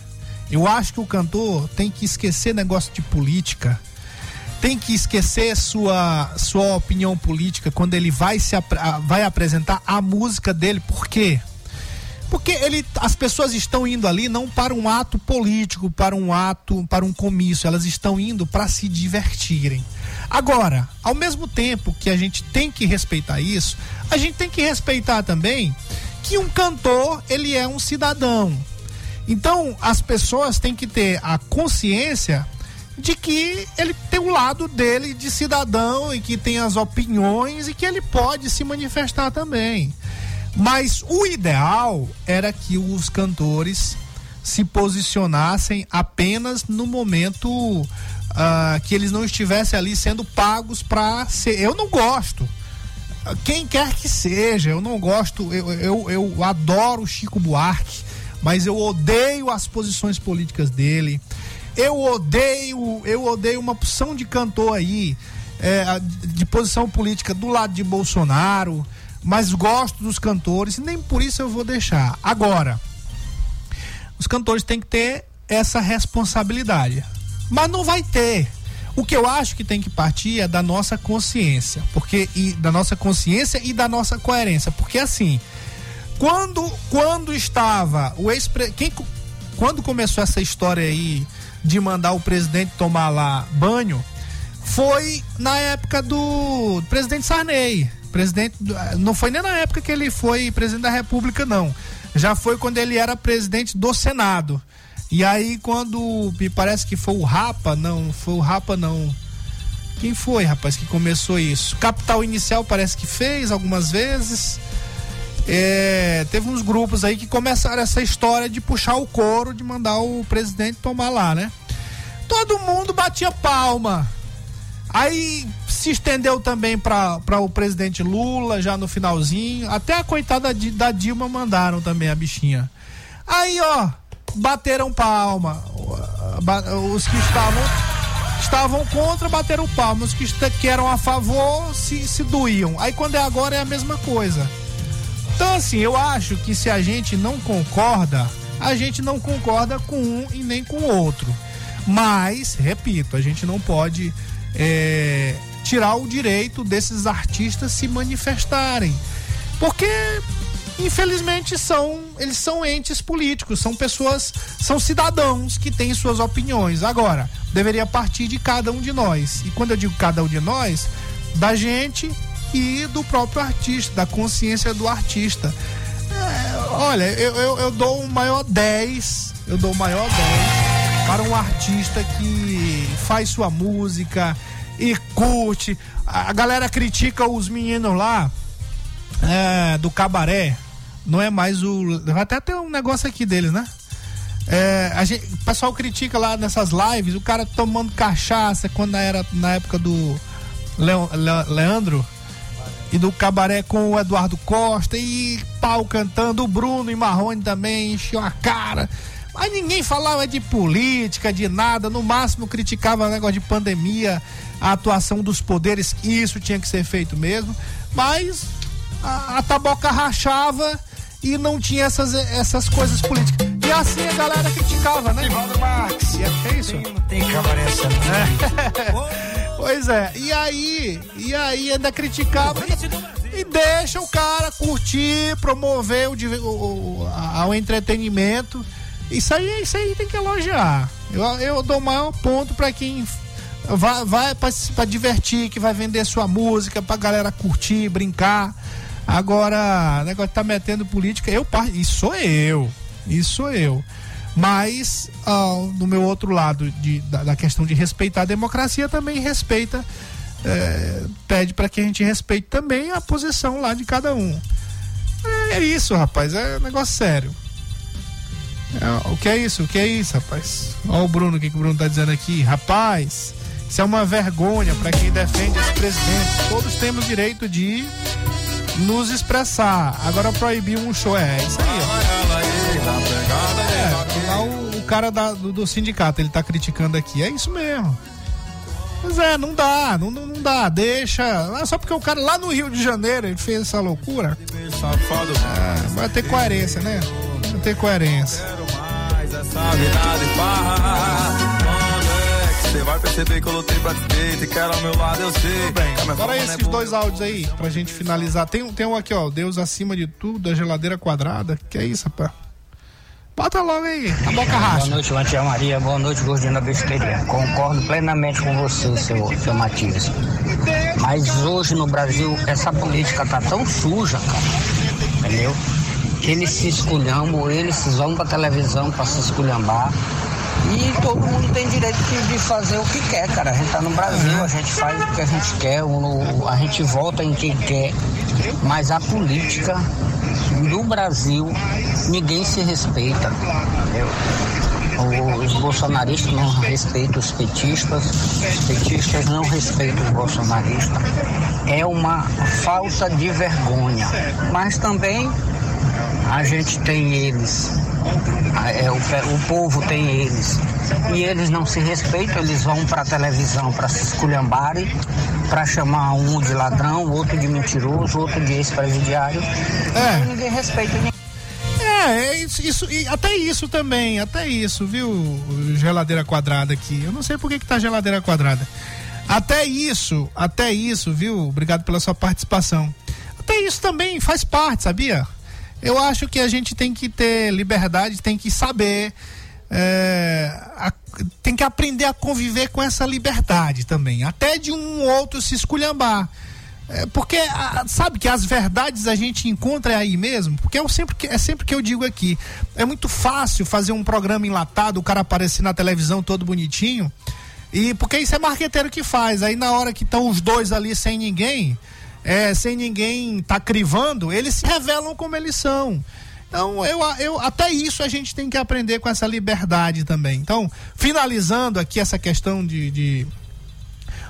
Eu acho que o cantor tem que esquecer negócio de política. Tem que esquecer sua sua opinião política quando ele vai se vai apresentar a música dele. Por quê? Porque ele, as pessoas estão indo ali não para um ato político, para um ato, para um comício, elas estão indo para se divertirem. Agora, ao mesmo tempo que a gente tem que respeitar isso, a gente tem que respeitar também que um cantor, ele é um cidadão. Então, as pessoas têm que ter a consciência de que ele tem o lado dele de cidadão e que tem as opiniões e que ele pode se manifestar também. Mas o ideal era que os cantores se posicionassem apenas no momento ah, que eles não estivessem ali sendo pagos para ser. Eu não gosto. Quem quer que seja, eu não gosto. Eu, eu, eu adoro o Chico Buarque, mas eu odeio as posições políticas dele. Eu odeio, eu odeio uma opção de cantor aí é, de posição política do lado de Bolsonaro, mas gosto dos cantores nem por isso eu vou deixar. Agora, os cantores têm que ter essa responsabilidade. Mas não vai ter. O que eu acho que tem que partir é da nossa consciência, porque e da nossa consciência e da nossa coerência, porque assim, quando quando estava o ex quem quando começou essa história aí de mandar o presidente tomar lá banho, foi na época do presidente Sarney. Presidente, do- não foi nem na época que ele foi presidente da República, não. Já foi quando ele era presidente do Senado. E aí, quando me parece que foi o Rapa, não, foi o Rapa, não. Quem foi, rapaz, que começou isso? Capital Inicial parece que fez algumas vezes. É, teve uns grupos aí que começaram essa história de puxar o couro, de mandar o presidente tomar lá, né? Todo mundo batia palma. Aí se estendeu também para o presidente Lula, já no finalzinho. Até a coitada da Dilma mandaram também a bichinha. Aí, ó, bateram palma. Os que estavam estavam contra bateram palma. Os que, que eram a favor se, se doíam. Aí quando é agora é a mesma coisa. Então, assim, eu acho que se a gente não concorda, a gente não concorda com um e nem com o outro. Mas, repito, a gente não pode é, tirar o direito desses artistas se manifestarem. Porque, infelizmente, são eles são entes políticos, são pessoas, são cidadãos que têm suas opiniões. Agora, deveria partir de cada um de nós. E quando eu digo cada um de nós, da gente e do próprio artista, da consciência do artista. É, olha, eu, eu, eu dou o maior 10, eu dou o maior 10 para um artista que faz sua música, e curte. A galera critica os meninos lá é, do cabaré. Não é mais o. Vai até ter um negócio aqui deles, né? É, a gente, o pessoal critica lá nessas lives o cara tomando cachaça quando era na época do Leo- Le- Leandro e do cabaré com o Eduardo Costa e pau cantando, o Bruno e Marrone também encheu a cara. Mas ninguém falava de política, de nada, no máximo criticava o negócio de pandemia, a atuação dos poderes, isso tinha que ser feito mesmo, mas a, a taboca rachava e não tinha essas, essas coisas políticas. E assim a galera criticava, né? Marx. E é, é isso? Tem cabaré essa, Pois é, e aí, e aí ainda criticava e, e deixa o cara curtir, promover o, o, o, a- o entretenimento. Isso aí, isso aí tem que elogiar. Eu, eu dou o maior ponto pra quem vai, vai pra divertir, que vai vender sua música, pra galera curtir, brincar. Agora, o negócio tá metendo política, eu isso sou eu. Isso sou eu. Mas, ah, do meu outro lado, de, da, da questão de respeitar a democracia, também respeita, eh, pede para que a gente respeite também a posição lá de cada um. É, é isso, rapaz, é um negócio sério. É, o que é isso? O que é isso, rapaz? Olha o Bruno, o que, que o Bruno tá dizendo aqui. Rapaz, isso é uma vergonha para quem defende esse presidente. Todos temos direito de nos expressar. Agora proibir um show é isso aí, ó. É, lá o, o cara da- do, do sindicato, ele tá criticando aqui. É isso mesmo. Mas é, não dá, não, não, dá, deixa. Ah, Só porque o cara lá no Rio de Janeiro ele fez essa loucura. É, vai ter coerência, né? Vai ter coerência. essa vida de farra. Perceber que eu lutei pra te ter? Te quero ao meu lado, eu sei. Bem, Agora esses dois áudios aí, pra gente finalizar. Tem, um- tem um aqui, ó. Deus acima de tudo, a geladeira quadrada. Que é isso, rapaz? Bota logo aí, a boca Boa racha. noite, Matia Maria. Boa noite, Gordinho da Besteira. Concordo plenamente com você, seu, seu Matias. Mas hoje no Brasil, essa política tá tão suja, cara. Entendeu? Que eles se esculhambam, eles vão pra televisão pra se esculhambar. E todo mundo tem direito de, fazer o que quer, cara. A gente tá no Brasil, a gente faz o que a gente quer, a gente vota em quem quer. Mas a política do Brasil, ninguém se respeita. Os bolsonaristas não respeitam os petistas, os petistas não respeitam os bolsonaristas. É uma falta de vergonha. Mas também a gente tem eles, é, o, o povo tem eles. E eles não se respeitam, eles vão para a televisão para se esculhambarem, para chamar um de ladrão, outro de mentiroso, outro de ex-presidiário. É. E ninguém respeita ninguém. É, é isso, isso, e até isso também, até isso, viu? Geladeira quadrada aqui. Eu não sei por que, que tá geladeira quadrada. Até isso, até isso, viu? Obrigado pela sua participação. Até isso também faz parte, sabia? Eu acho que a gente tem que ter liberdade, tem que saber. é, a- tem que aprender a conviver com essa liberdade também. Até de um ou outro se esculhambar. É, porque a- sabe que as verdades a gente encontra aí mesmo, porque eu sempre, é sempre que eu digo aqui, é muito fácil fazer um programa enlatado, o cara aparecer na televisão todo bonitinho, e porque isso é marqueteiro que faz, aí na hora que estão os dois ali sem ninguém, é, sem ninguém tá crivando, eles se revelam como eles são. Então, eu, eu, até isso a gente tem que aprender com essa liberdade também. Então, finalizando aqui essa questão de, de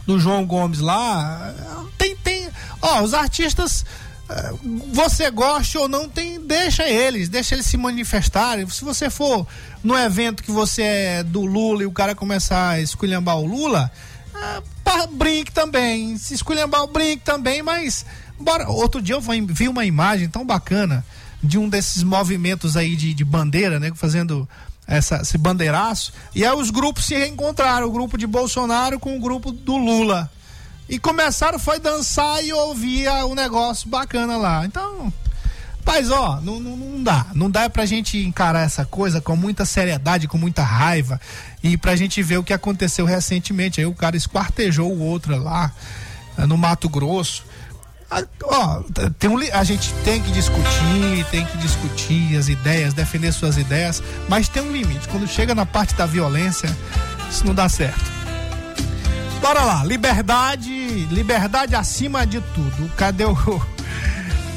do João Gomes lá, tem, tem, ó, os artistas, eh, você goste ou não, tem, deixa eles, deixa eles se manifestarem. Se você for no evento que você é do Lula e o cara começar a esculhambar o Lula, brinque também, se esculhambar, brinque também, mas bora. Outro dia eu vi- uma imagem tão bacana de um desses movimentos aí de, de bandeira, né, fazendo essa, esse bandeiraço, e aí os grupos se reencontraram, o grupo de Bolsonaro com o grupo do Lula. E começaram foi dançar e ouvir ah, um negócio bacana lá. Então, Mas ó, não, não, não dá. Não dá pra gente encarar essa coisa com muita seriedade, com muita raiva. E pra gente ver o que aconteceu recentemente. Aí o cara esquartejou o outro lá eh, no Mato Grosso. Ah, Ó, tem um, a gente tem que discutir, tem que discutir as ideias, defender suas ideias, mas tem um limite. Quando chega na parte da violência, isso não dá certo. bora lá. Liberdade, liberdade acima de tudo. Cadê o.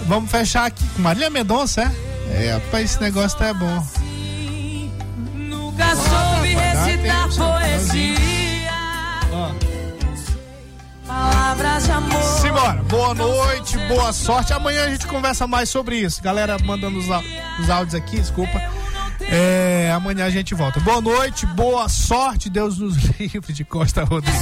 Vamos fechar aqui com Marília Mendonça, é? É, rapaz, esse negócio tá é bom. Nunca soube recitar poesia. Palavras de amor. Simbora. Boa noite, boa sorte. Amanhã a gente conversa mais sobre isso. Galera mandando os, os áudios aqui, desculpa. É, amanhã a gente volta. Boa noite, boa sorte. Deus nos livre de Costa Rodrigues.